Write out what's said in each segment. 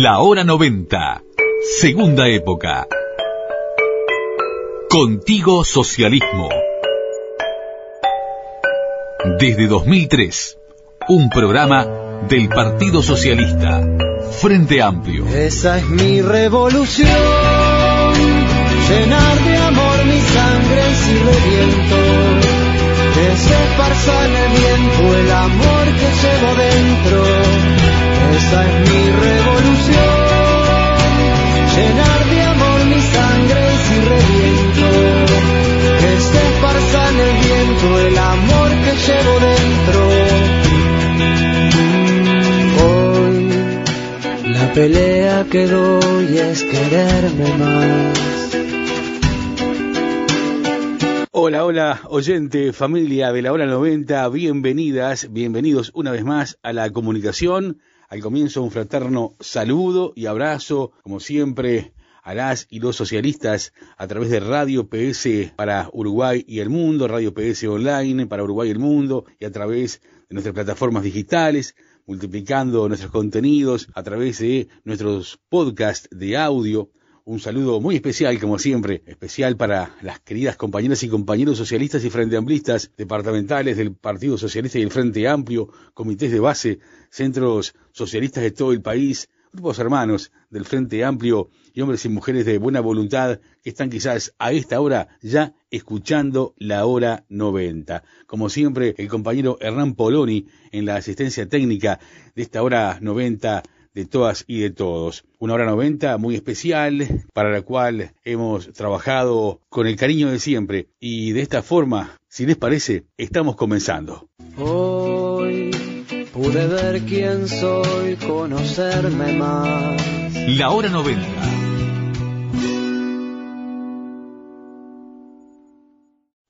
La hora 90. Segunda época. Contigo Socialismo. Desde 2003, un programa del Partido Socialista, Frente Amplio. Esa es mi revolución, llenar de amor mi sangre si reviento, que se esparza en el viento el amor que llevo dentro. Esa es mi revolución, pelea que doy es quererme más. Hola, hola, oyente, familia de la hora 90, bienvenidas, bienvenidos una vez más a la comunicación. Al comienzo un fraterno saludo y abrazo, como siempre, a las y los socialistas a través de Radio PS para Uruguay y el mundo, Radio PS Online para Uruguay y el mundo, y a través de nuestras plataformas digitales, multiplicando nuestros contenidos a través de nuestros podcasts de audio. Un saludo muy especial, como siempre, especial para las queridas compañeras y compañeros socialistas y frente amplistas, departamentales del Partido Socialista y el Frente Amplio, comités de base, centros socialistas de todo el país, grupos hermanos del Frente Amplio y hombres y mujeres de buena voluntad que están quizás a esta hora ya escuchando la hora 90. Como siempre, el compañero Hernán Poloni en la asistencia técnica de esta hora 90 de todas y de todos. Una hora 90 muy especial para la cual hemos trabajado con el cariño de siempre y de esta forma, si les parece, estamos comenzando. Hoy pude ver quién soy, conocerme más. La hora 90.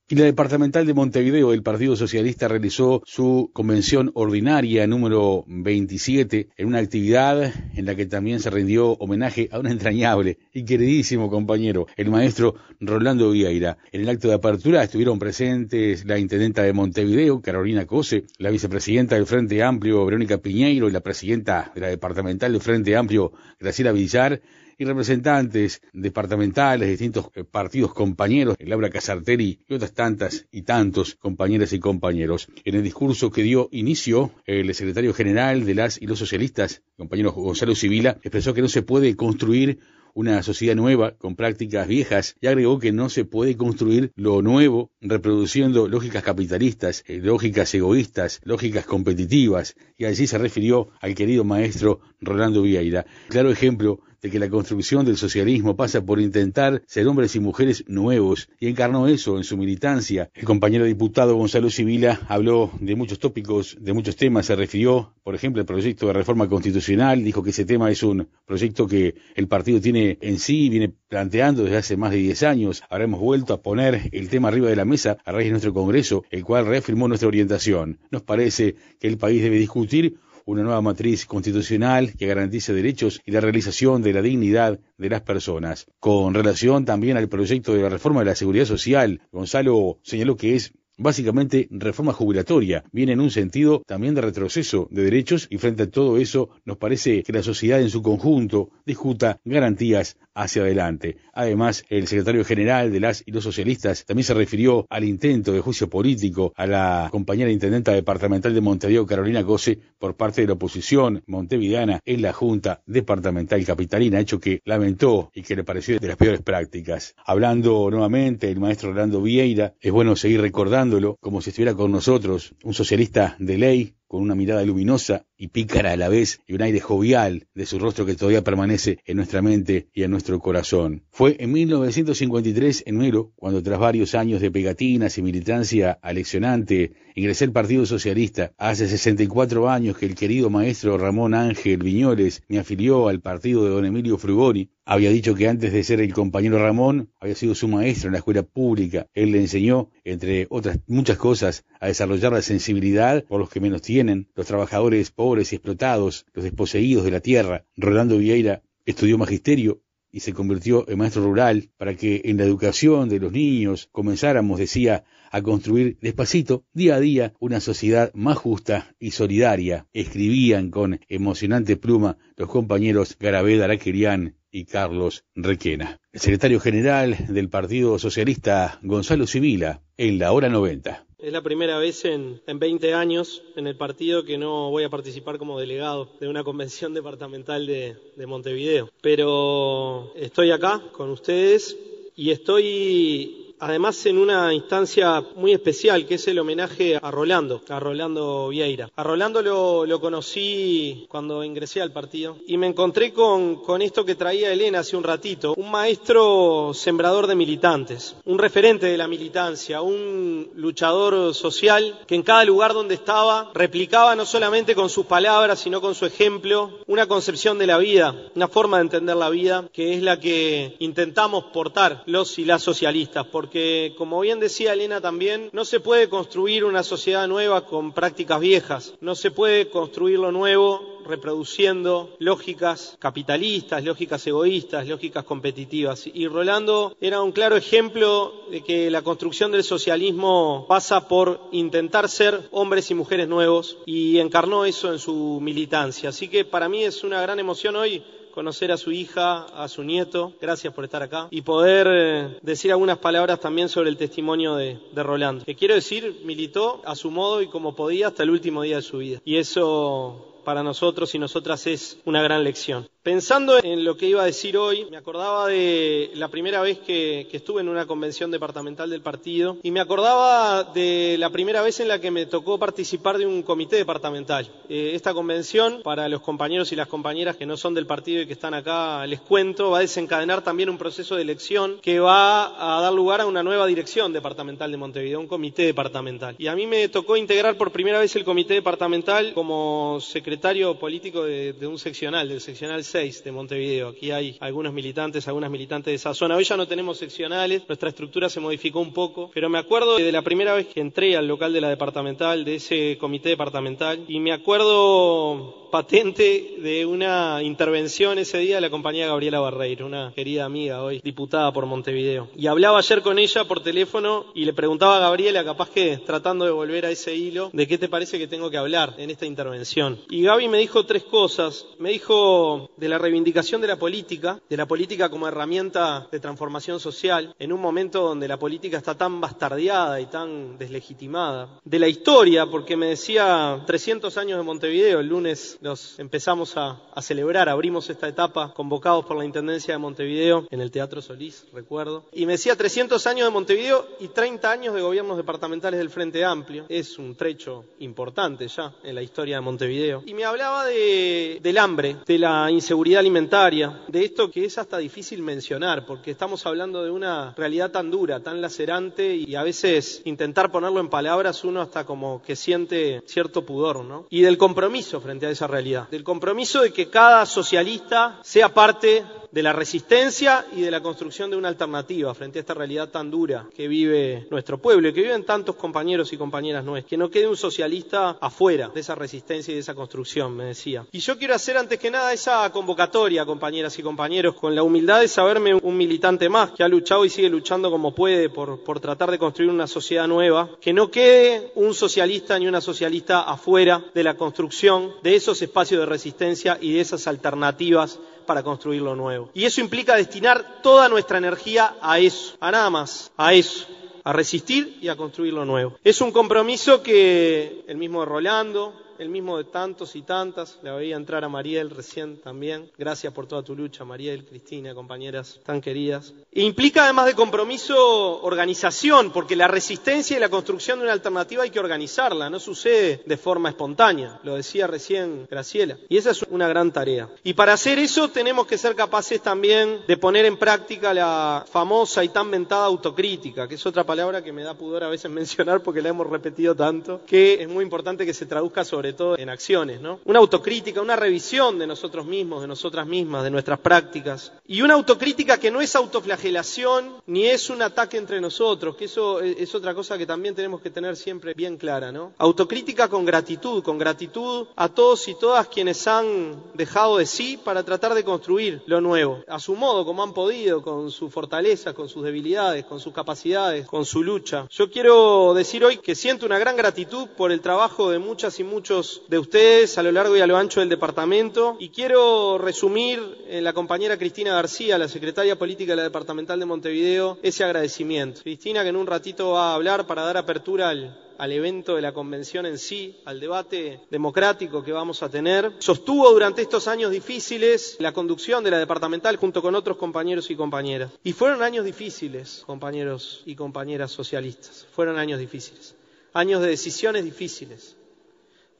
Y la departamental de Montevideo del Partido Socialista realizó su convención ordinaria número 27 en una actividad en la que también se rindió homenaje a un entrañable y queridísimo compañero, el maestro Rolando Vieira. En el acto de apertura estuvieron presentes la intendenta de Montevideo, Carolina Cose, la vicepresidenta del Frente Amplio, Verónica Piñeiro, y la presidenta de la departamental del Frente Amplio, Graciela Villar, y representantes departamentales de distintos eh, partidos compañeros, Laura Casarteri y otras tantas y tantos compañeras y compañeros. En el discurso que dio inicio, el secretario general de las y los socialistas, compañero Gonzalo Civila, expresó que no se puede construir una sociedad nueva con prácticas viejas y agregó que no se puede construir lo nuevo reproduciendo lógicas capitalistas, eh, lógicas egoístas, lógicas competitivas y allí se refirió al querido maestro Rolando Vieira. Claro ejemplo de que la construcción del socialismo pasa por intentar ser hombres y mujeres nuevos, y encarnó eso en su militancia. El compañero diputado Gonzalo Civila habló de muchos tópicos, de muchos temas, se refirió, por ejemplo, al proyecto de reforma constitucional, dijo que ese tema es un proyecto que el partido tiene en sí, viene planteando desde hace más de 10 años. Ahora hemos vuelto a poner el tema arriba de la mesa a raíz de nuestro Congreso, el cual reafirmó nuestra orientación. Nos parece que el país debe discutir una nueva matriz constitucional que garantice derechos y la realización de la dignidad de las personas. Con relación también al proyecto de la reforma de la seguridad social, Gonzalo señaló que es básicamente reforma jubilatoria, viene en un sentido también de retroceso de derechos y frente a todo eso nos parece que la sociedad en su conjunto discuta garantías hacia adelante. Además, el secretario general de las y los socialistas también se refirió al intento de juicio político a la compañera intendenta departamental de Montevideo, Carolina Cose, por parte de la oposición montevideana en la Junta Departamental Capitalina, hecho que lamentó y que le pareció de las peores prácticas. Hablando nuevamente el maestro Orlando Vieira, es bueno seguir recordándolo como si estuviera con nosotros, un socialista de ley, con una mirada luminosa y pícara a la vez y un aire jovial de su rostro que todavía permanece en nuestra mente y en nuestro corazón. Fue en 1953, en enero, cuando tras varios años de pegatinas y militancia aleccionante, ingresé al Partido Socialista. Hace 64 años que el querido maestro Ramón Ángel Viñoles me afilió al partido de don Emilio Frugoni. Había dicho que antes de ser el compañero Ramón, había sido su maestro en la escuela pública. Él le enseñó, entre otras muchas cosas, a desarrollar la sensibilidad por los que menos tienen, los trabajadores pobres y explotados, los desposeídos de la tierra. Rolando Vieira estudió magisterio y se convirtió en maestro rural para que en la educación de los niños comenzáramos, decía, a construir despacito, día a día, una sociedad más justa y solidaria, escribían con emocionante pluma los compañeros Garaveda Araquerián y Carlos Requena. El secretario general del Partido Socialista, Gonzalo Civila, en la hora 90. Es la primera vez en, en 20 años en el partido que no voy a participar como delegado de una convención departamental de, de Montevideo. Pero estoy acá con ustedes y estoy además en una instancia muy especial, que es el homenaje a Rolando, a Rolando Vieira. A Rolando lo, lo conocí cuando ingresé al partido y me encontré con, con, esto que traía Elena hace un ratito, un maestro sembrador de militantes, un referente de la militancia, un luchador social que en cada lugar donde estaba replicaba no solamente con sus palabras, sino con su ejemplo, una concepción de la vida, una forma de entender la vida, que es la que intentamos portar los y las socialistas, porque, como bien decía Elena también, no se puede construir una sociedad nueva con prácticas viejas, no se puede construir lo nuevo reproduciendo lógicas capitalistas, lógicas egoístas, lógicas competitivas. Y Rolando era un claro ejemplo de que la construcción del socialismo pasa por intentar ser hombres y mujeres nuevos y encarnó eso en su militancia. Así que para mí es una gran emoción hoy conocer a su hija, a su nieto, gracias por estar acá, y poder eh, decir algunas palabras también sobre el testimonio de, de Rolando. Que quiero decir, militó a su modo y como podía hasta el último día de su vida. Y eso para nosotros y nosotras es una gran lección. Pensando en lo que iba a decir hoy, me acordaba de la primera vez que, estuve en una convención departamental del partido y me acordaba de la primera vez en la que me tocó participar de un comité departamental. Eh, esta convención, para los compañeros y las compañeras que no son del partido y que están acá, les cuento, va a desencadenar también un proceso de elección que va a dar lugar a una nueva dirección departamental de Montevideo, un comité departamental. Y a mí me tocó integrar por primera vez el comité departamental como secretario político de, de un seccional, del seccional de Montevideo. Aquí hay algunos militantes, algunas militantes de esa zona. Hoy ya no tenemos seccionales, nuestra estructura se modificó un poco, pero me acuerdo de la primera vez que entré al local de la departamental, de ese comité departamental, y me acuerdo patente de una intervención ese día de la compañía Gabriela Barreiro, una querida amiga hoy, diputada por Montevideo. Y hablaba ayer con ella por teléfono y le preguntaba a Gabriela, capaz que tratando de volver a ese hilo, de qué te parece que tengo que hablar en esta intervención. Y Gaby me dijo tres cosas. Me dijo de la reivindicación de la política, de la política como herramienta de transformación social, en un momento donde la política está tan bastardeada y tan deslegitimada. De la historia, porque me decía 300 años de Montevideo, el lunes los empezamos a, celebrar, abrimos esta etapa convocados por la Intendencia de Montevideo en el Teatro Solís, recuerdo. Y me decía 300 años de Montevideo y 30 años de gobiernos departamentales del Frente Amplio. Es un trecho importante ya en la historia de Montevideo. Y me hablaba de, del hambre, de la inseguridad alimentaria, de esto que es hasta difícil mencionar, porque estamos hablando de una realidad tan dura, tan lacerante y a veces intentar ponerlo en palabras uno hasta como que siente cierto pudor, ¿no? Y del compromiso frente a esa realidad, del compromiso de que cada socialista sea parte de la resistencia y de la construcción de una alternativa frente a esta realidad tan dura que vive nuestro pueblo y que viven tantos compañeros y compañeras nuestras. Que no quede un socialista afuera de esa resistencia y de esa construcción, me decía. Y yo quiero hacer antes que nada esa convocatoria, compañeras y compañeros, con la humildad de saberme un militante más que ha luchado y sigue luchando como puede por, por tratar de construir una sociedad nueva. Que no quede un socialista ni una socialista afuera de la construcción de esos espacios de resistencia y de esas alternativas para construir lo nuevo. Y eso implica destinar toda nuestra energía a eso, a nada más, a eso, a resistir y a construir lo nuevo. Es un compromiso que el mismo Rolando, el mismo de tantos y tantas. La veía entrar a Mariel recién también. Gracias por toda tu lucha, Mariel, Cristina, compañeras tan queridas. E implica además de compromiso organización, porque la resistencia y la construcción de una alternativa hay que organizarla, no sucede de forma espontánea. Lo decía recién Graciela. Y esa es una gran tarea. Y para hacer eso tenemos que ser capaces también de poner en práctica la famosa y tan mentada autocrítica, que es otra palabra que me da pudor a veces mencionar porque la hemos repetido tanto, que es muy importante que se traduzca sobre sobre todo en acciones, ¿no? Una autocrítica, una revisión de nosotros mismos, de nosotras mismas, de nuestras prácticas. Y una autocrítica que no es autoflagelación ni es un ataque entre nosotros, que eso es otra cosa que también tenemos que tener siempre bien clara, ¿no? Autocrítica con gratitud, con gratitud a todos y todas quienes han dejado de sí para tratar de construir lo nuevo, a su modo, como han podido, con sus fortalezas, con sus debilidades, con sus capacidades, con su lucha. Yo quiero decir hoy que siento una gran gratitud por el trabajo de muchas y muchos de ustedes a lo largo y a lo ancho del departamento y quiero resumir en la compañera Cristina García, la secretaria política de la departamental de Montevideo, ese agradecimiento. Cristina que en un ratito va a hablar para dar apertura al, al evento de la convención en sí, al debate democrático que vamos a tener. Sostuvo durante estos años difíciles la conducción de la departamental junto con otros compañeros y compañeras. Y fueron años difíciles, compañeros y compañeras socialistas. Fueron años difíciles años de decisiones difíciles,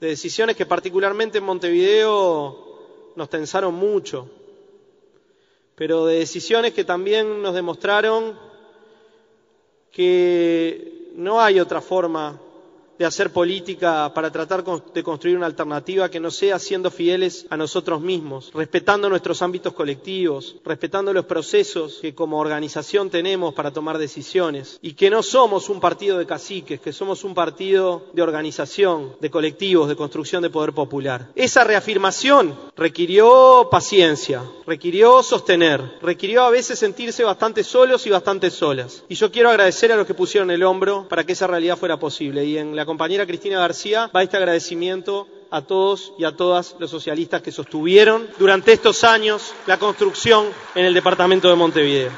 de decisiones que particularmente en Montevideo nos tensaron mucho, pero de decisiones que también nos demostraron que no hay otra forma de hacer política para tratar de construir una alternativa que no sea siendo fieles a nosotros mismos, respetando nuestros ámbitos colectivos, respetando los procesos que como organización tenemos para tomar decisiones y que no somos un partido de caciques, que somos un partido de organización, de colectivos, de construcción de poder popular. Esa reafirmación requirió paciencia, requirió sostener, requirió a veces sentirse bastante solos y bastante solas. Y yo quiero agradecer a los que pusieron el hombro para que esa realidad fuera posible. Y en la compañera Cristina García va este agradecimiento a todos y a todas los socialistas que sostuvieron durante estos años la construcción en el departamento de Montevideo.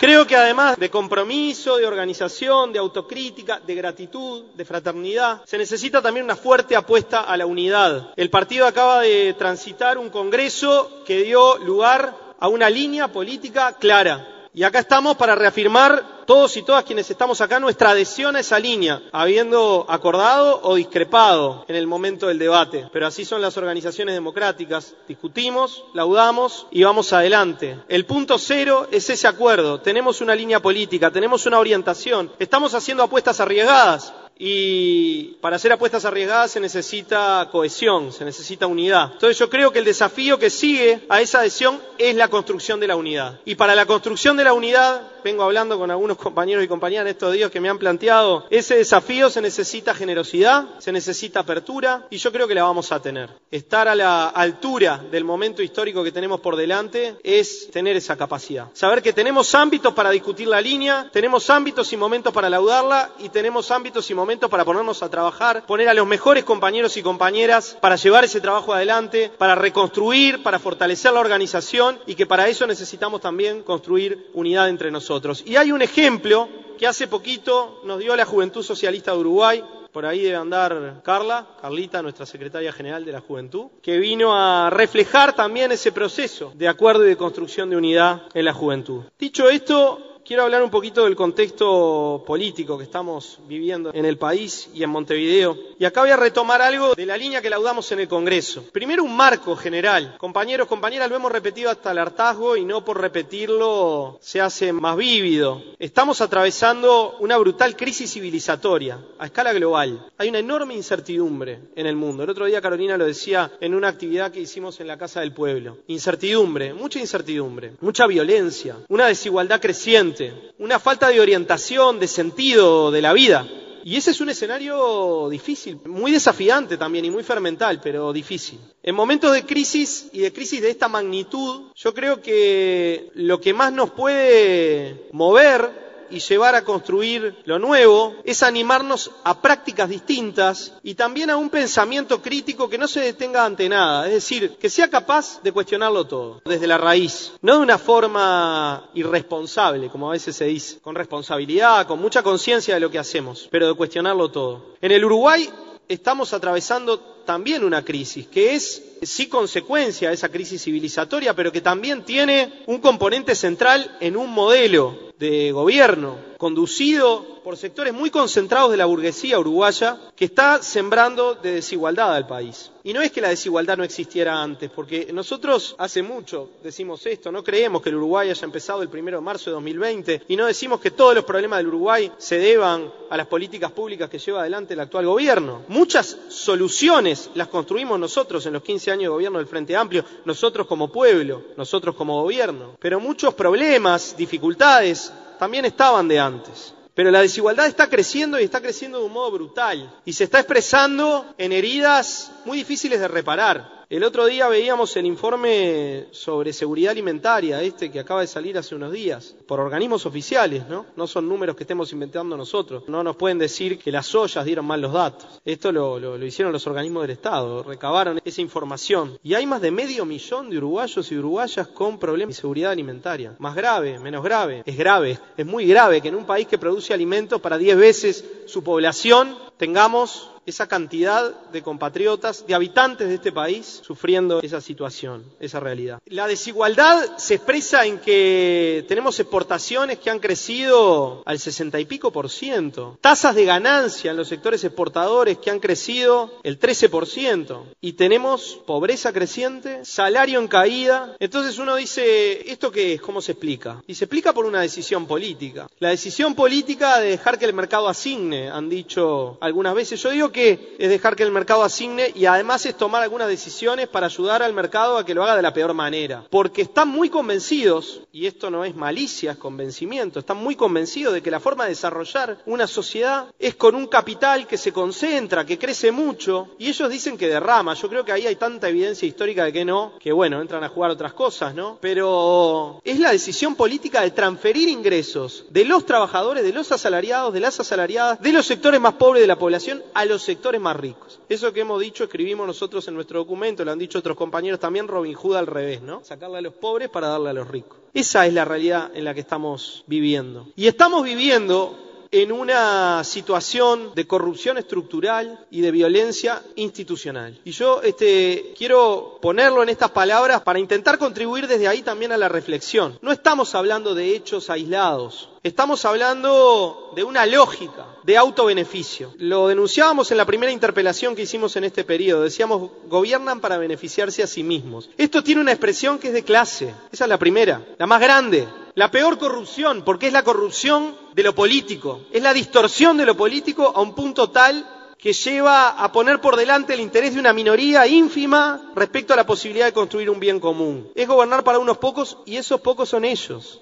Creo que además de compromiso, de organización, de autocrítica, de gratitud, de fraternidad, se necesita también una fuerte apuesta a la unidad. El partido acaba de transitar un congreso que dio lugar a una línea política clara, y acá estamos para reafirmar todos y todas quienes estamos acá nuestra adhesión a esa línea, habiendo acordado o discrepado en el momento del debate. Pero así son las organizaciones democráticas. Discutimos, laudamos y vamos adelante. El punto cero es ese acuerdo. Tenemos una línea política, tenemos una orientación. Estamos haciendo apuestas arriesgadas, y para hacer apuestas arriesgadas se necesita cohesión, se necesita unidad. Entonces yo creo que el desafío que sigue a esa adhesión es la construcción de la unidad. Y para la construcción de la unidad, vengo hablando con algunos compañeros y compañeras en estos días que me han planteado, ese desafío se necesita generosidad, se necesita apertura y yo creo que la vamos a tener. Estar a la altura del momento histórico que tenemos por delante es tener esa capacidad. Saber que tenemos ámbitos para discutir la línea, tenemos ámbitos y momentos para laudarla y tenemos ámbitos y momentos para ponernos a trabajar, poner a los mejores compañeros y compañeras para llevar ese trabajo adelante, para reconstruir, para fortalecer la organización y que para eso necesitamos también construir unidad entre nosotros. Y hay un ejemplo que hace poquito nos dio la Juventud Socialista de Uruguay, por ahí debe andar Carla, Carlita, nuestra secretaria general de la Juventud, que vino a reflejar también ese proceso de acuerdo y de construcción de unidad en la juventud. Dicho esto, Quiero hablar un poquito del contexto político que estamos viviendo en el país y en Montevideo. Y acá voy a retomar algo de la línea que laudamos en el Congreso. Primero un marco general. Compañeros, compañeras, lo hemos repetido hasta el hartazgo y no por repetirlo se hace más vívido. Estamos atravesando una brutal crisis civilizatoria a escala global. Hay una enorme incertidumbre en el mundo. El otro día Carolina lo decía en una actividad que hicimos en la Casa del Pueblo. Incertidumbre, mucha incertidumbre, mucha violencia, una desigualdad creciente una falta de orientación, de sentido de la vida. Y ese es un escenario difícil, muy desafiante también y muy fermental, pero difícil. En momentos de crisis y de crisis de esta magnitud, yo creo que lo que más nos puede mover y llevar a construir lo nuevo es animarnos a prácticas distintas y también a un pensamiento crítico que no se detenga ante nada, es decir, que sea capaz de cuestionarlo todo, desde la raíz, no de una forma irresponsable, como a veces se dice, con responsabilidad, con mucha conciencia de lo que hacemos, pero de cuestionarlo todo. En el Uruguay estamos atravesando también una crisis, que es sí consecuencia de esa crisis civilizatoria, pero que también tiene un componente central en un modelo de gobierno conducido por sectores muy concentrados de la burguesía uruguaya, que está sembrando de desigualdad al país. Y no es que la desigualdad no existiera antes, porque nosotros hace mucho decimos esto, no creemos que el Uruguay haya empezado el primero de marzo de 2020 y no decimos que todos los problemas del Uruguay se deban a las políticas públicas que lleva adelante el actual gobierno. Muchas soluciones las construimos nosotros en los 15 años de gobierno del Frente Amplio, nosotros como pueblo, nosotros como gobierno. Pero muchos problemas, dificultades, también estaban de antes. Pero la desigualdad está creciendo y está creciendo de un modo brutal y se está expresando en heridas muy difíciles de reparar. El otro día veíamos el informe sobre seguridad alimentaria, este que acaba de salir hace unos días, por organismos oficiales, ¿no? No son números que estemos inventando nosotros. No nos pueden decir que las ollas dieron mal los datos. Esto lo, hicieron los organismos del Estado, recabaron esa información. Y hay más de medio millón de uruguayos y uruguayas con problemas de seguridad alimentaria. Más grave, menos grave. Es grave, es muy grave que en un país que produce alimentos para 10 veces su población tengamos esa cantidad de compatriotas, de habitantes de este país, sufriendo esa situación, esa realidad. La desigualdad se expresa en que tenemos exportaciones que han crecido al sesenta y pico por ciento, tasas de ganancia en los sectores exportadores que han crecido el 13 por ciento, y tenemos pobreza creciente, salario en caída. Entonces uno dice, ¿esto qué es? ¿Cómo se explica? Y se explica por una decisión política. La decisión política de dejar que el mercado asigne, han dicho algunas veces. Yo digo que es dejar que el mercado asigne y además es tomar algunas decisiones para ayudar al mercado a que lo haga de la peor manera. Porque están muy convencidos, y esto no es malicia, es convencimiento, están muy convencidos de que la forma de desarrollar una sociedad es con un capital que se concentra, que crece mucho, y ellos dicen que derrama. Yo creo que ahí hay tanta evidencia histórica de que no, que bueno, entran a jugar otras cosas, ¿no? Pero es la decisión política de transferir ingresos de los trabajadores, de los asalariados, de las asalariadas, de los sectores más pobres de la población a los sectores más ricos. Eso que hemos dicho, escribimos nosotros en nuestro documento, lo han dicho otros compañeros también, Robin Hood al revés, ¿no? Sacarle a los pobres para darle a los ricos. Esa es la realidad en la que estamos viviendo. Y estamos viviendo en una situación de corrupción estructural y de violencia institucional. Y yo este, quiero ponerlo en estas palabras para intentar contribuir desde ahí también a la reflexión. No estamos hablando de hechos aislados, estamos hablando de una lógica de autobeneficio. Lo denunciábamos en la primera interpelación que hicimos en este periodo. Decíamos, gobiernan para beneficiarse a sí mismos. Esto tiene una expresión que es de clase. Esa es la primera, la más grande. La peor corrupción, porque es la corrupción de lo político, es la distorsión de lo político a un punto tal que lleva a poner por delante el interés de una minoría ínfima respecto a la posibilidad de construir un bien común. Es gobernar para unos pocos y esos pocos son ellos.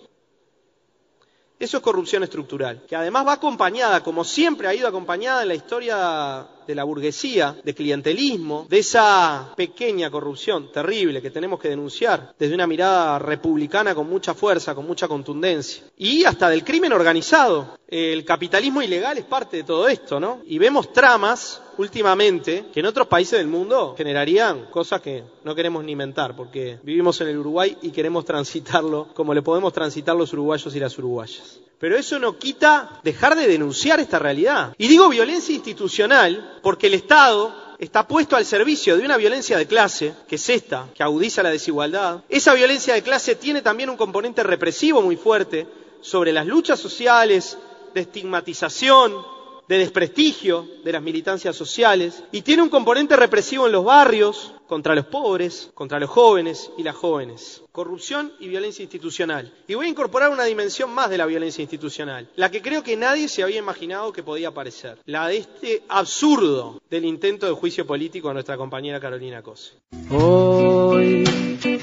Eso es corrupción estructural, que además va acompañada, como siempre ha ido acompañada en la historia de la burguesía, de clientelismo, de esa pequeña corrupción terrible que tenemos que denunciar desde una mirada republicana con mucha fuerza, con mucha contundencia. Y hasta del crimen organizado. El capitalismo ilegal es parte de todo esto, ¿no? Y vemos tramas últimamente que en otros países del mundo generarían cosas que no queremos ni inventar, porque vivimos en el Uruguay y queremos transitarlo como le podemos transitar los uruguayos y las uruguayas. Pero eso no quita dejar de denunciar esta realidad. Y digo violencia institucional porque el Estado está puesto al servicio de una violencia de clase, que es esta, que agudiza la desigualdad. Esa violencia de clase tiene también un componente represivo muy fuerte sobre las luchas sociales, de estigmatización, de desprestigio de las militancias sociales y tiene un componente represivo en los barrios contra los pobres, contra los jóvenes y las jóvenes. Corrupción y violencia institucional. Y voy a incorporar una dimensión más de la violencia institucional, la que creo que nadie se había imaginado que podía aparecer, la de este absurdo del intento de juicio político a nuestra compañera Carolina Cose. Hoy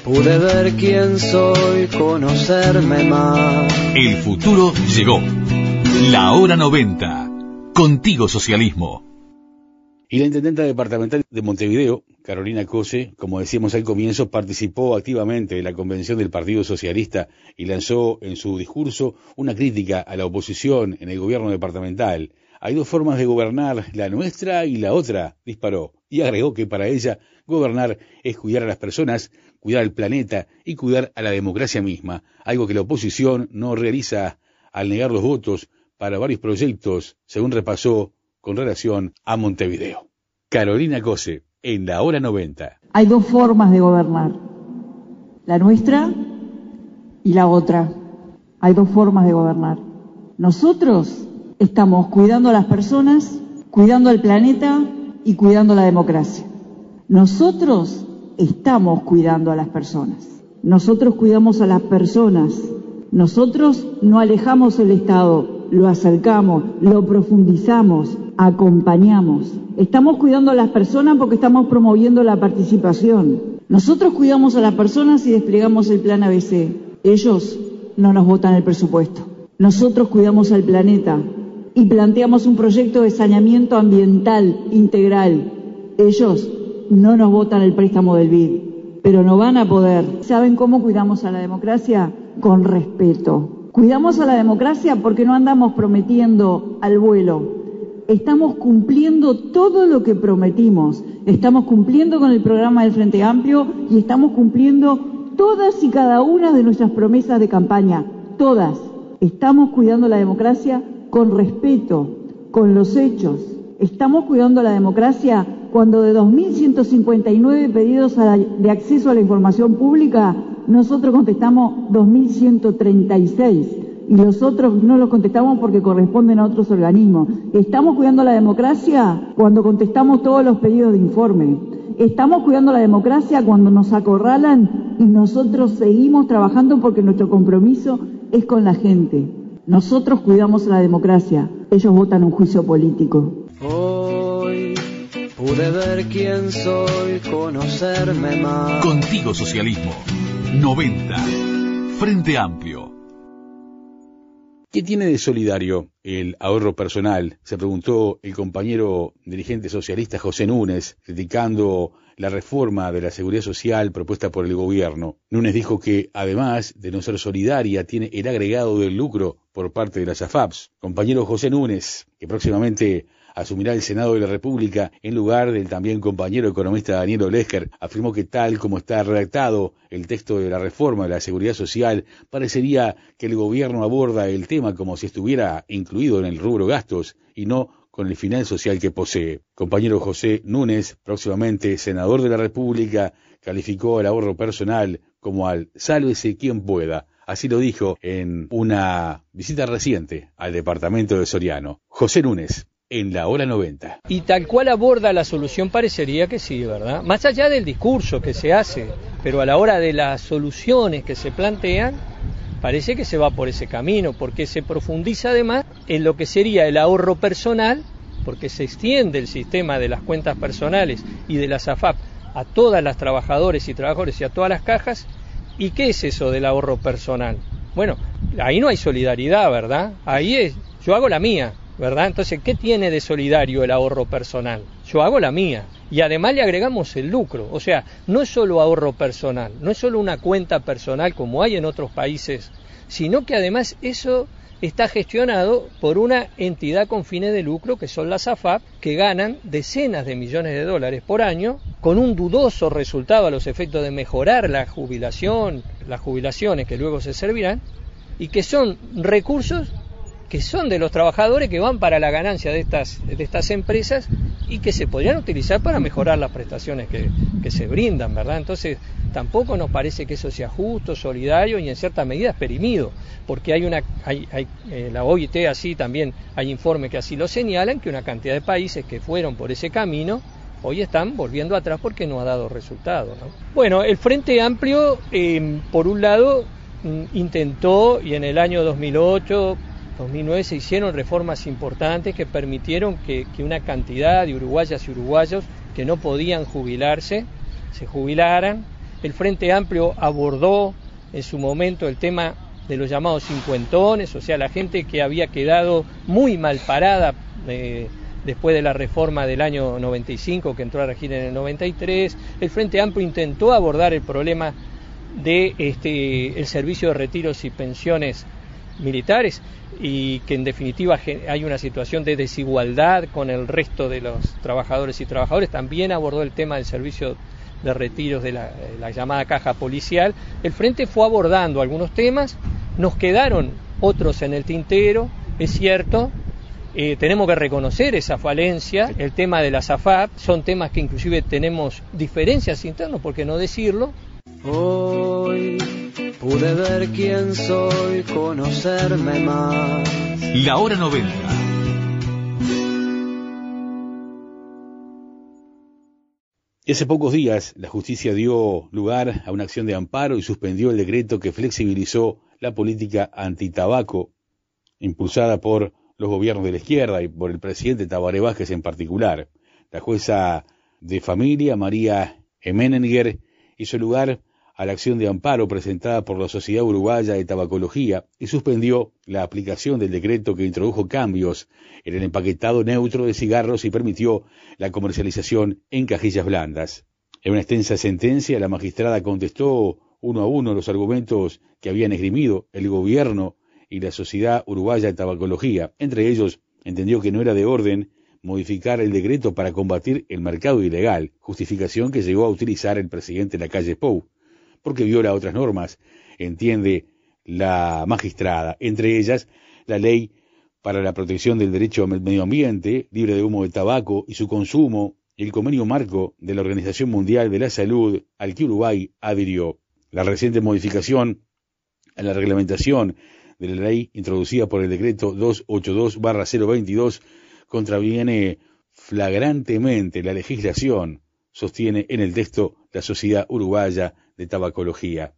pude ver quién soy, conocerme más. El futuro llegó. La hora 90. Contigo Socialismo. Y la intendenta departamental de Montevideo, Carolina Cose, como decíamos al comienzo, participó activamente en la convención del Partido Socialista y lanzó en su discurso una crítica a la oposición en el gobierno departamental. Hay dos formas de gobernar, la nuestra y la otra, disparó, y agregó que para ella gobernar es cuidar a las personas, cuidar al planeta y cuidar a la democracia misma, algo que la oposición no realiza al negar los votos para varios proyectos, según repasó con relación a Montevideo. Carolina Cose, en la hora 90. Hay dos formas de gobernar, la nuestra y la otra. Hay dos formas de gobernar. Nosotros estamos cuidando a las personas, cuidando al planeta y cuidando la democracia. Nosotros estamos cuidando a las personas. Nosotros cuidamos a las personas. Nosotros no alejamos el Estado, lo acercamos, lo profundizamos, acompañamos. Estamos cuidando a las personas porque estamos promoviendo la participación. Nosotros cuidamos a las personas y desplegamos el plan ABC. Ellos no nos votan el presupuesto. Nosotros cuidamos al planeta y planteamos un proyecto de saneamiento ambiental integral. Ellos no nos votan el préstamo del BID, pero no van a poder. ¿Saben cómo cuidamos a la democracia? Con respeto. Cuidamos a la democracia porque no andamos prometiendo al vuelo. Estamos cumpliendo todo lo que prometimos. Estamos cumpliendo con el programa del Frente Amplio y estamos cumpliendo todas y cada una de nuestras promesas de campaña. Todas. Estamos cuidando la democracia con respeto, con los hechos. Estamos cuidando la democracia cuando de 2.159 pedidos de acceso a la información pública, nosotros contestamos 2.136 y los otros no los contestamos porque corresponden a otros organismos. Estamos cuidando la democracia cuando contestamos todos los pedidos de informe. Estamos cuidando la democracia cuando nos acorralan y nosotros seguimos trabajando porque nuestro compromiso es con la gente. Nosotros cuidamos la democracia, ellos votan un juicio político. Pude ver quién soy, conocerme más. Contigo Socialismo. 90. Frente Amplio. ¿Qué tiene de solidario el ahorro personal? Se preguntó el compañero dirigente socialista José Núñez, criticando la reforma de la seguridad social propuesta por el gobierno. Núñez dijo que, además de no ser solidaria, tiene el agregado del lucro por parte de las AFAPs. Compañero José Núñez, que próximamente asumirá el Senado de la República en lugar del también compañero economista Daniel Olesker, afirmó que tal como está redactado el texto de la reforma de la seguridad social, parecería que el gobierno aborda el tema como si estuviera incluido en el rubro gastos y no con el final social que posee. Compañero José Núñez, próximamente senador de la República, calificó el ahorro personal como al sálvese quien pueda. Así lo dijo en una visita reciente al departamento de Soriano. José Núñez, en la hora 90. Y tal cual aborda la solución parecería que sí, ¿verdad? Más allá del discurso que se hace, pero a la hora de las soluciones que se plantean, parece que se va por ese camino, porque se profundiza además en lo que sería el ahorro personal, porque se extiende el sistema de las cuentas personales y de las AFAP a todas las trabajadores y trabajadores y a todas las cajas. ¿Y qué es eso del ahorro personal? Bueno, ahí no hay solidaridad, ¿verdad? Ahí es, yo hago la mía, ¿verdad? Entonces, ¿qué tiene de solidario el ahorro personal? Yo hago la mía y además le agregamos el lucro. O sea, no es solo ahorro personal, no es solo una cuenta personal como hay en otros países, sino que además eso está gestionado por una entidad con fines de lucro que son las AFAP, que ganan decenas de millones de dólares por año, con un dudoso resultado a los efectos de mejorar la jubilación, las jubilaciones que luego se servirán, y que son recursos que son de los trabajadores que van para la ganancia de estas, de estas empresas y que se podrían utilizar para mejorar las prestaciones que, se brindan, ¿verdad? Entonces, tampoco nos parece que eso sea justo, solidario y en cierta medida experimido, porque hay una, hay, hay eh, la OIT así también, hay informes que así lo señalan, que una cantidad de países que fueron por ese camino hoy están volviendo atrás porque no ha dado resultado. ¿no? Bueno, el Frente Amplio, eh, por un lado, mm, intentó y en el año 2008 2009 se hicieron reformas importantes que permitieron que, una cantidad de uruguayas y uruguayos que no podían jubilarse se jubilaran. El Frente Amplio abordó en su momento el tema de los llamados cincuentones, o sea, la gente que había quedado muy mal parada eh, después de la reforma del año 95 que entró a regir en el 93. El Frente Amplio intentó abordar el problema de este, servicio de retiros y pensiones militares y que en definitiva hay una situación de desigualdad con el resto de los trabajadores y trabajadores. También abordó el tema del servicio de retiros de la, llamada caja policial. El Frente fue abordando algunos temas, nos quedaron otros en el tintero, es cierto, eh, tenemos que reconocer esa falencia, el tema de la SAFAP, son temas que inclusive tenemos diferencias internas, por qué no decirlo. Hoy Pude ver quién soy, conocerme más. La hora 90. Y hace pocos días la justicia dio lugar a una acción de amparo y suspendió el decreto que flexibilizó la política antitabaco impulsada por los gobiernos de la izquierda y por el presidente Tabaré Vázquez en particular. La jueza de familia, María Emenenger, hizo lugar a la acción de amparo presentada por la Sociedad Uruguaya de Tabacología y suspendió la aplicación del decreto que introdujo cambios en el empaquetado neutro de cigarros y permitió la comercialización en cajillas blandas. En una extensa sentencia, la magistrada contestó uno a uno los argumentos que habían esgrimido el gobierno y la Sociedad Uruguaya de Tabacología. Entre ellos, entendió que no era de orden modificar el decreto para combatir el mercado ilegal, justificación que llegó a utilizar el presidente de la calle Pou porque viola otras normas, entiende la magistrada, entre ellas la ley para la protección del derecho al medio ambiente, libre de humo de tabaco y su consumo, el convenio marco de la Organización Mundial de la Salud al que Uruguay adhirió. La reciente modificación a la reglamentación de la ley introducida por el decreto 282-022 contraviene flagrantemente la legislación, sostiene en el texto la Sociedad Uruguaya de tabacología.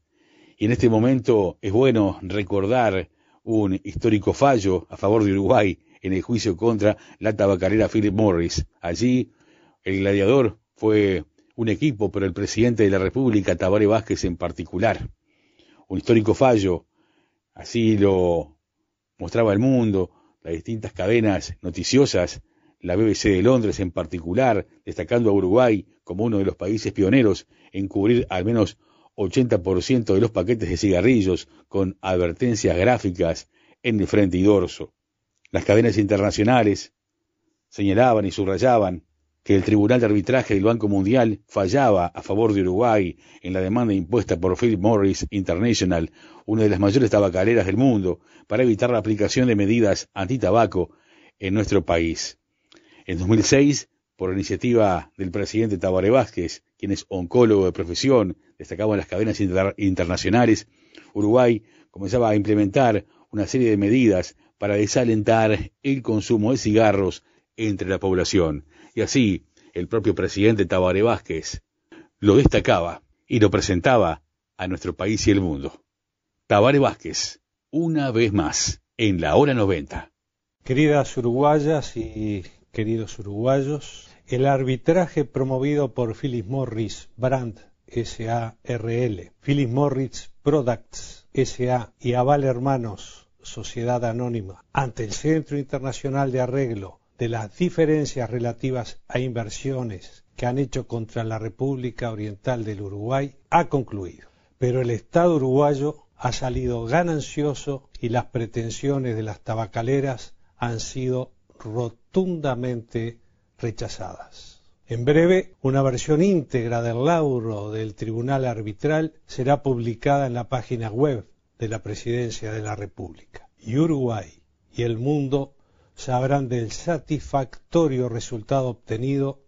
Y en este momento es bueno recordar un histórico fallo a favor de Uruguay en el juicio contra la tabacalera Philip Morris. Allí el gladiador fue un equipo, pero el presidente de la República, Tabaré Vázquez en particular. Un histórico fallo, así lo mostraba el mundo, las distintas cadenas noticiosas, la BBC de Londres en particular, destacando a Uruguay como uno de los países pioneros en cubrir al menos 80% de los paquetes de cigarrillos con advertencias gráficas en el frente y dorso. Las cadenas internacionales señalaban y subrayaban que el Tribunal de Arbitraje del Banco Mundial fallaba a favor de Uruguay en la demanda impuesta por Philip Morris International, una de las mayores tabacaleras del mundo, para evitar la aplicación de medidas antitabaco en nuestro país. En 2006, por iniciativa del presidente Tabaré Vázquez, quien es oncólogo de profesión, destacado en las cadenas internacionales, Uruguay comenzaba a implementar una serie de medidas para desalentar el consumo de cigarros entre la población. Y así, el propio presidente Tabaré Vázquez lo destacaba y lo presentaba a nuestro país y el mundo. Tabaré Vázquez, una vez más, en la hora 90. Queridas uruguayas y queridos uruguayos, el arbitraje promovido por Philip Morris Brandt S.A.R.L., Philip Morris Products S.A. y Aval Hermanos Sociedad Anónima ante el Centro Internacional de Arreglo de las diferencias relativas a inversiones que han hecho contra la República Oriental del Uruguay ha concluido. Pero el Estado uruguayo ha salido ganancioso y las pretensiones de las tabacaleras han sido rotundamente rechazadas. En breve, una versión íntegra del laudo del Tribunal Arbitral será publicada en la página web de la Presidencia de la República. Y Uruguay y el mundo sabrán del satisfactorio resultado obtenido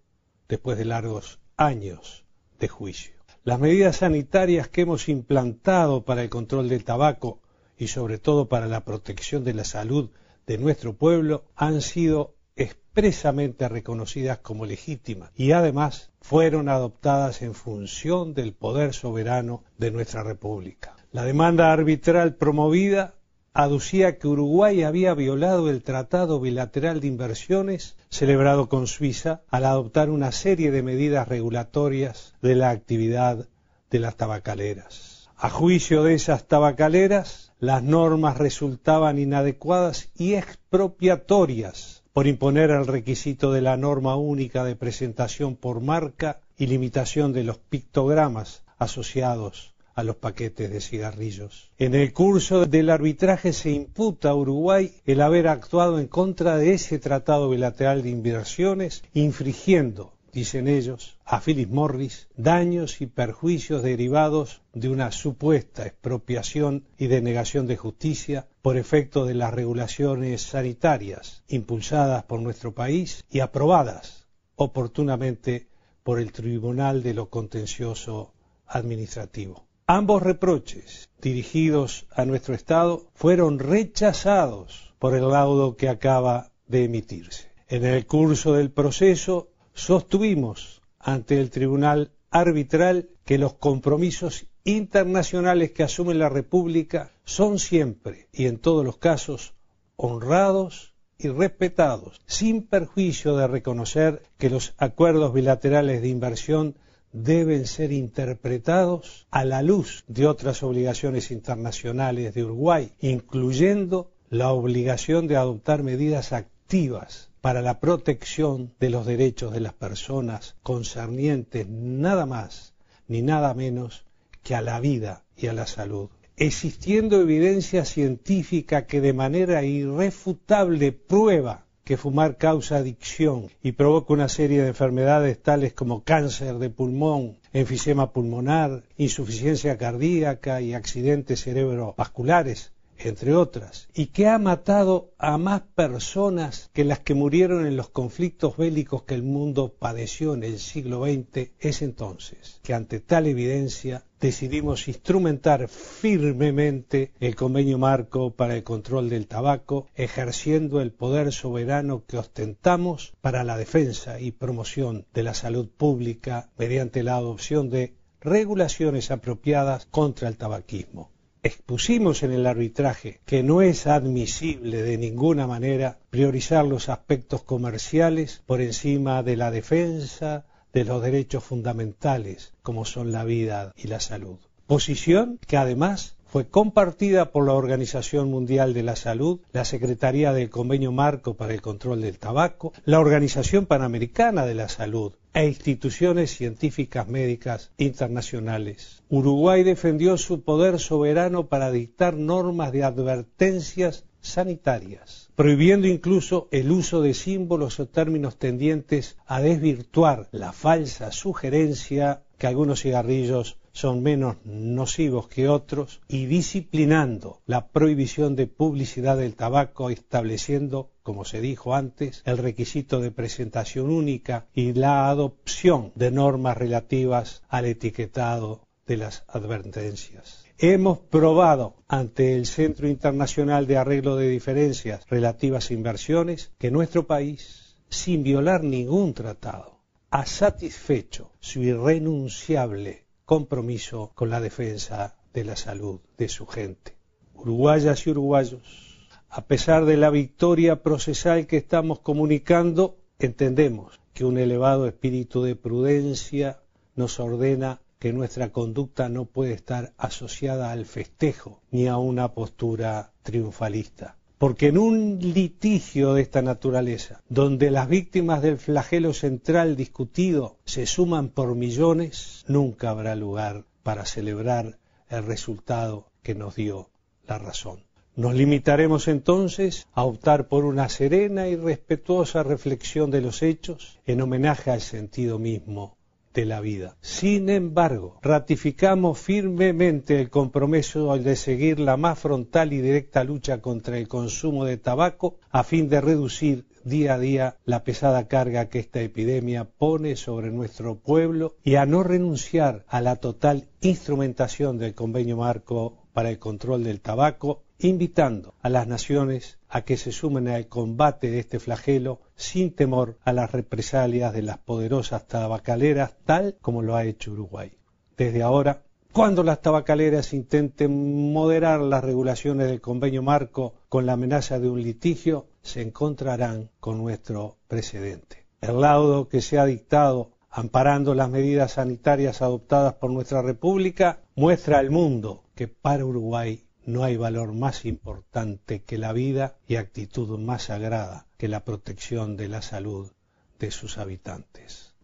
después de largos años de juicio. Las medidas sanitarias que hemos implantado para el control del tabaco y sobre todo para la protección de la salud de nuestro pueblo han sido expresamente reconocidas como legítimas y además fueron adoptadas en función del poder soberano de nuestra República. La demanda arbitral promovida aducía que Uruguay había violado el Tratado Bilateral de Inversiones celebrado con Suiza al adoptar una serie de medidas regulatorias de la actividad de las tabacaleras. A juicio de esas tabacaleras, las normas resultaban inadecuadas y expropiatorias por imponer el requisito de la norma única de presentación por marca y limitación de los pictogramas asociados a los paquetes de cigarrillos. En el curso del arbitraje se imputa a Uruguay el haber actuado en contra de ese tratado bilateral de inversiones, infringiendo, dicen ellos, a Philip Morris daños y perjuicios derivados de una supuesta expropiación y denegación de justicia por efecto de las regulaciones sanitarias impulsadas por nuestro país y aprobadas oportunamente por el Tribunal de lo Contencioso Administrativo. Ambos reproches dirigidos a nuestro Estado fueron rechazados por el laudo que acaba de emitirse. En el curso del proceso sostuvimos ante el Tribunal Arbitral que los compromisos internacionales que asume la República son siempre y en todos los casos honrados y respetados, sin perjuicio de reconocer que los acuerdos bilaterales de inversión deben ser interpretados a la luz de otras obligaciones internacionales de Uruguay, incluyendo la obligación de adoptar medidas activas para la protección de los derechos de las personas concernientes nada más ni nada menos que a la vida y a la salud. Existiendo evidencia científica que de manera irrefutable prueba que fumar causa adicción y provoca una serie de enfermedades tales como cáncer de pulmón, enfisema pulmonar, insuficiencia cardíaca y accidentes cerebrovasculares, entre otras, y que ha matado a más personas que las que murieron en los conflictos bélicos que el mundo padeció en el siglo XX, es entonces que ante tal evidencia decidimos instrumentar firmemente el convenio marco para el control del tabaco, ejerciendo el poder soberano que ostentamos para la defensa y promoción de la salud pública mediante la adopción de regulaciones apropiadas contra el tabaquismo expusimos en el arbitraje que no es admisible de ninguna manera priorizar los aspectos comerciales por encima de la defensa de los derechos fundamentales como son la vida y la salud. Posición que además fue compartida por la Organización Mundial de la Salud, la Secretaría del Convenio Marco para el Control del Tabaco, la Organización Panamericana de la Salud e instituciones científicas médicas internacionales. Uruguay defendió su poder soberano para dictar normas de advertencias sanitarias, prohibiendo incluso el uso de símbolos o términos tendientes a desvirtuar la falsa sugerencia que algunos cigarrillos son menos nocivos que otros y disciplinando la prohibición de publicidad del tabaco estableciendo, como se dijo antes, el requisito de presentación única y la adopción de normas relativas al etiquetado de las advertencias. Hemos probado ante el Centro Internacional de Arreglo de Diferencias relativas a inversiones que nuestro país, sin violar ningún tratado, ha satisfecho su irrenunciable compromiso con la defensa de la salud de su gente. Uruguayas y uruguayos, a pesar de la victoria procesal que estamos comunicando, entendemos que un elevado espíritu de prudencia nos ordena que nuestra conducta no puede estar asociada al festejo ni a una postura triunfalista. Porque en un litigio de esta naturaleza, donde las víctimas del flagelo central discutido se suman por millones, nunca habrá lugar para celebrar el resultado que nos dio la razón. Nos limitaremos entonces a optar por una serena y respetuosa reflexión de los hechos en homenaje al sentido mismo de la vida. Sin embargo, ratificamos firmemente el compromiso de seguir la más frontal y directa lucha contra el consumo de tabaco a fin de reducir día a día la pesada carga que esta epidemia pone sobre nuestro pueblo y a no renunciar a la total instrumentación del convenio marco para el control del tabaco invitando a las naciones a que se sumen al combate de este flagelo sin temor a las represalias de las poderosas tabacaleras, tal como lo ha hecho Uruguay. Desde ahora, cuando las tabacaleras intenten moderar las regulaciones del convenio marco con la amenaza de un litigio, se encontrarán con nuestro precedente. El laudo que se ha dictado amparando las medidas sanitarias adoptadas por nuestra República muestra al mundo que para Uruguay no hay valor más importante que la vida y actitud más sagrada que la protección de la salud de sus habitantes.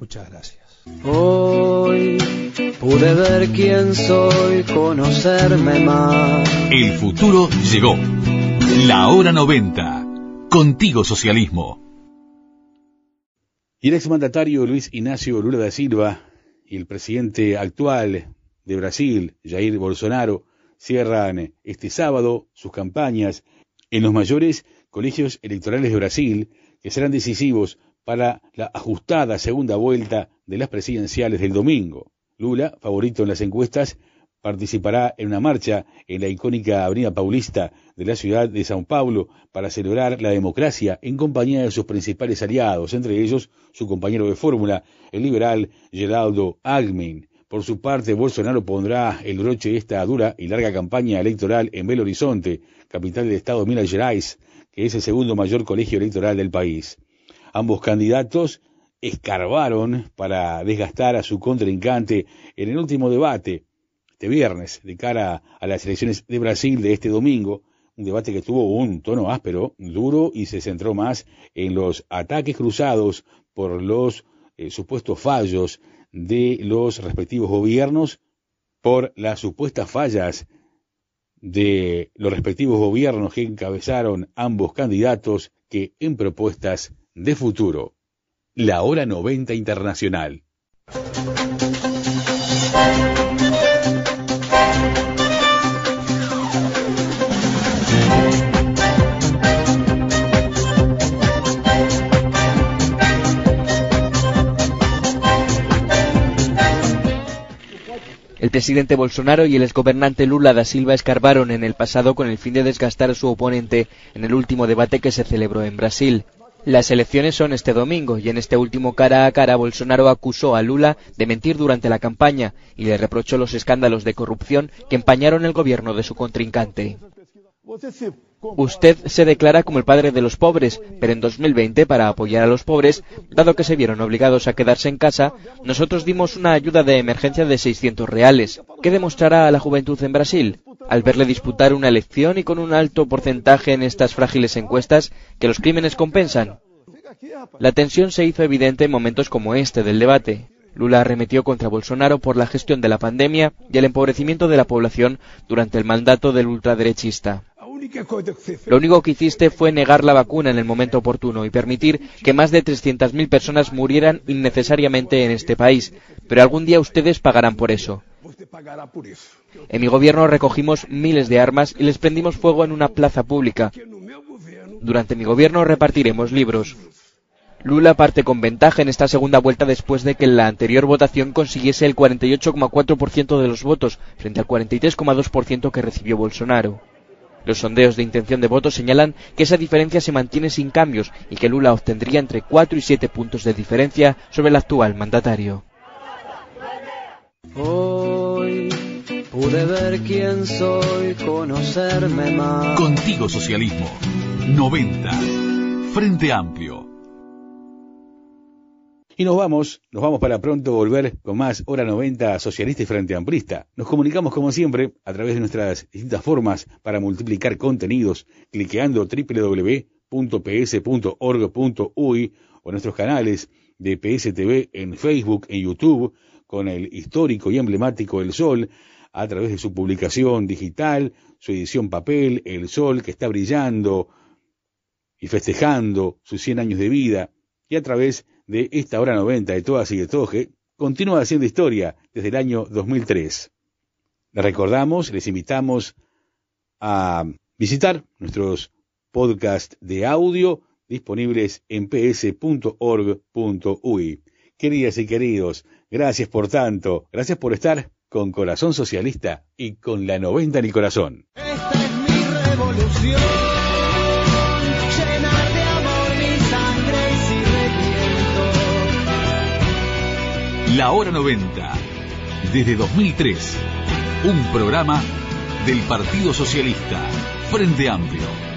Muchas gracias. Hoy pude ver quién soy, conocerme más. El futuro llegó. La hora 90. Contigo socialismo. Y el exmandatario Luis Ignacio Lula da Silva y el presidente actual de Brasil, Jair Bolsonaro, cierran este sábado sus campañas en los mayores colegios electorales de Brasil, que serán decisivos para la ajustada segunda vuelta de las presidenciales del domingo. Lula, favorito en las encuestas, participará en una marcha en la icónica Avenida Paulista de la ciudad de Sao Paulo para celebrar la democracia en compañía de sus principales aliados, entre ellos su compañero de fórmula, el liberal Geraldo Alckmin. Por su parte, Bolsonaro pondrá el broche de esta dura y larga campaña electoral en Belo Horizonte, capital del estado de Minas Gerais, que es el segundo mayor colegio electoral del país. Ambos candidatos escarbaron para desgastar a su contrincante en el último debate este viernes de cara a las elecciones de Brasil de este domingo, un debate que tuvo un tono áspero, duro y se centró más en los ataques cruzados por los eh, supuestos fallos de los respectivos gobiernos, por las supuestas fallas de los respectivos gobiernos que encabezaron ambos candidatos que en propuestas de futuro. La hora 90 internacional. El presidente Bolsonaro y el exgobernante Lula da Silva escarbaron en el pasado con el fin de desgastar a su oponente en el último debate que se celebró en Brasil. Las elecciones son este domingo y en este último cara a cara Bolsonaro acusó a Lula de mentir durante la campaña y le reprochó los escándalos de corrupción que empañaron el gobierno de su contrincante. Usted se declara como el padre de los pobres, pero en 2020, para apoyar a los pobres, dado que se vieron obligados a quedarse en casa, nosotros dimos una ayuda de emergencia de 600 reales. ¿Qué demostrará a la juventud en Brasil? Al verle disputar una elección y con un alto porcentaje en estas frágiles encuestas, que los crímenes compensan. La tensión se hizo evidente en momentos como este del debate. Lula arremetió contra Bolsonaro por la gestión de la pandemia y el empobrecimiento de la población durante el mandato del ultraderechista. Lo único que hiciste fue negar la vacuna en el momento oportuno y permitir que más de 300.000 personas murieran innecesariamente en este país. Pero algún día ustedes pagarán por eso. En mi gobierno recogimos miles de armas y les prendimos fuego en una plaza pública. Durante mi gobierno repartiremos libros. Lula parte con ventaja en esta segunda vuelta después de que en la anterior votación consiguiese el 48,4% de los votos frente al 43,2% que recibió Bolsonaro. Los sondeos de intención de voto señalan que esa diferencia se mantiene sin cambios y que Lula obtendría entre 4 y 7 puntos de diferencia sobre el actual mandatario. Hoy pude ver quién soy, conocerme más. Contigo Socialismo. 90. Frente Amplio. Y nos vamos, nos vamos para pronto volver con más Hora 90 Socialista y Frente Amplista. Nos comunicamos como siempre a través de nuestras distintas formas para multiplicar contenidos, cliqueando www.ps.org.uy o nuestros canales de PSTV en Facebook, en YouTube, con el histórico y emblemático El Sol, a través de su publicación digital, su edición papel, El Sol, que está brillando y festejando sus 100 años de vida, y a través de esta hora 90 de todas y de todos que continúa haciendo historia desde el año 2003. Les recordamos, les invitamos a visitar nuestros podcasts de audio disponibles en ps.org.uy. Queridas y queridos, gracias por tanto, gracias por estar con Corazón Socialista y con la 90 en el corazón. Esta es mi revolución. La Hora 90. Desde 2003. Un programa del Partido Socialista. Frente Amplio.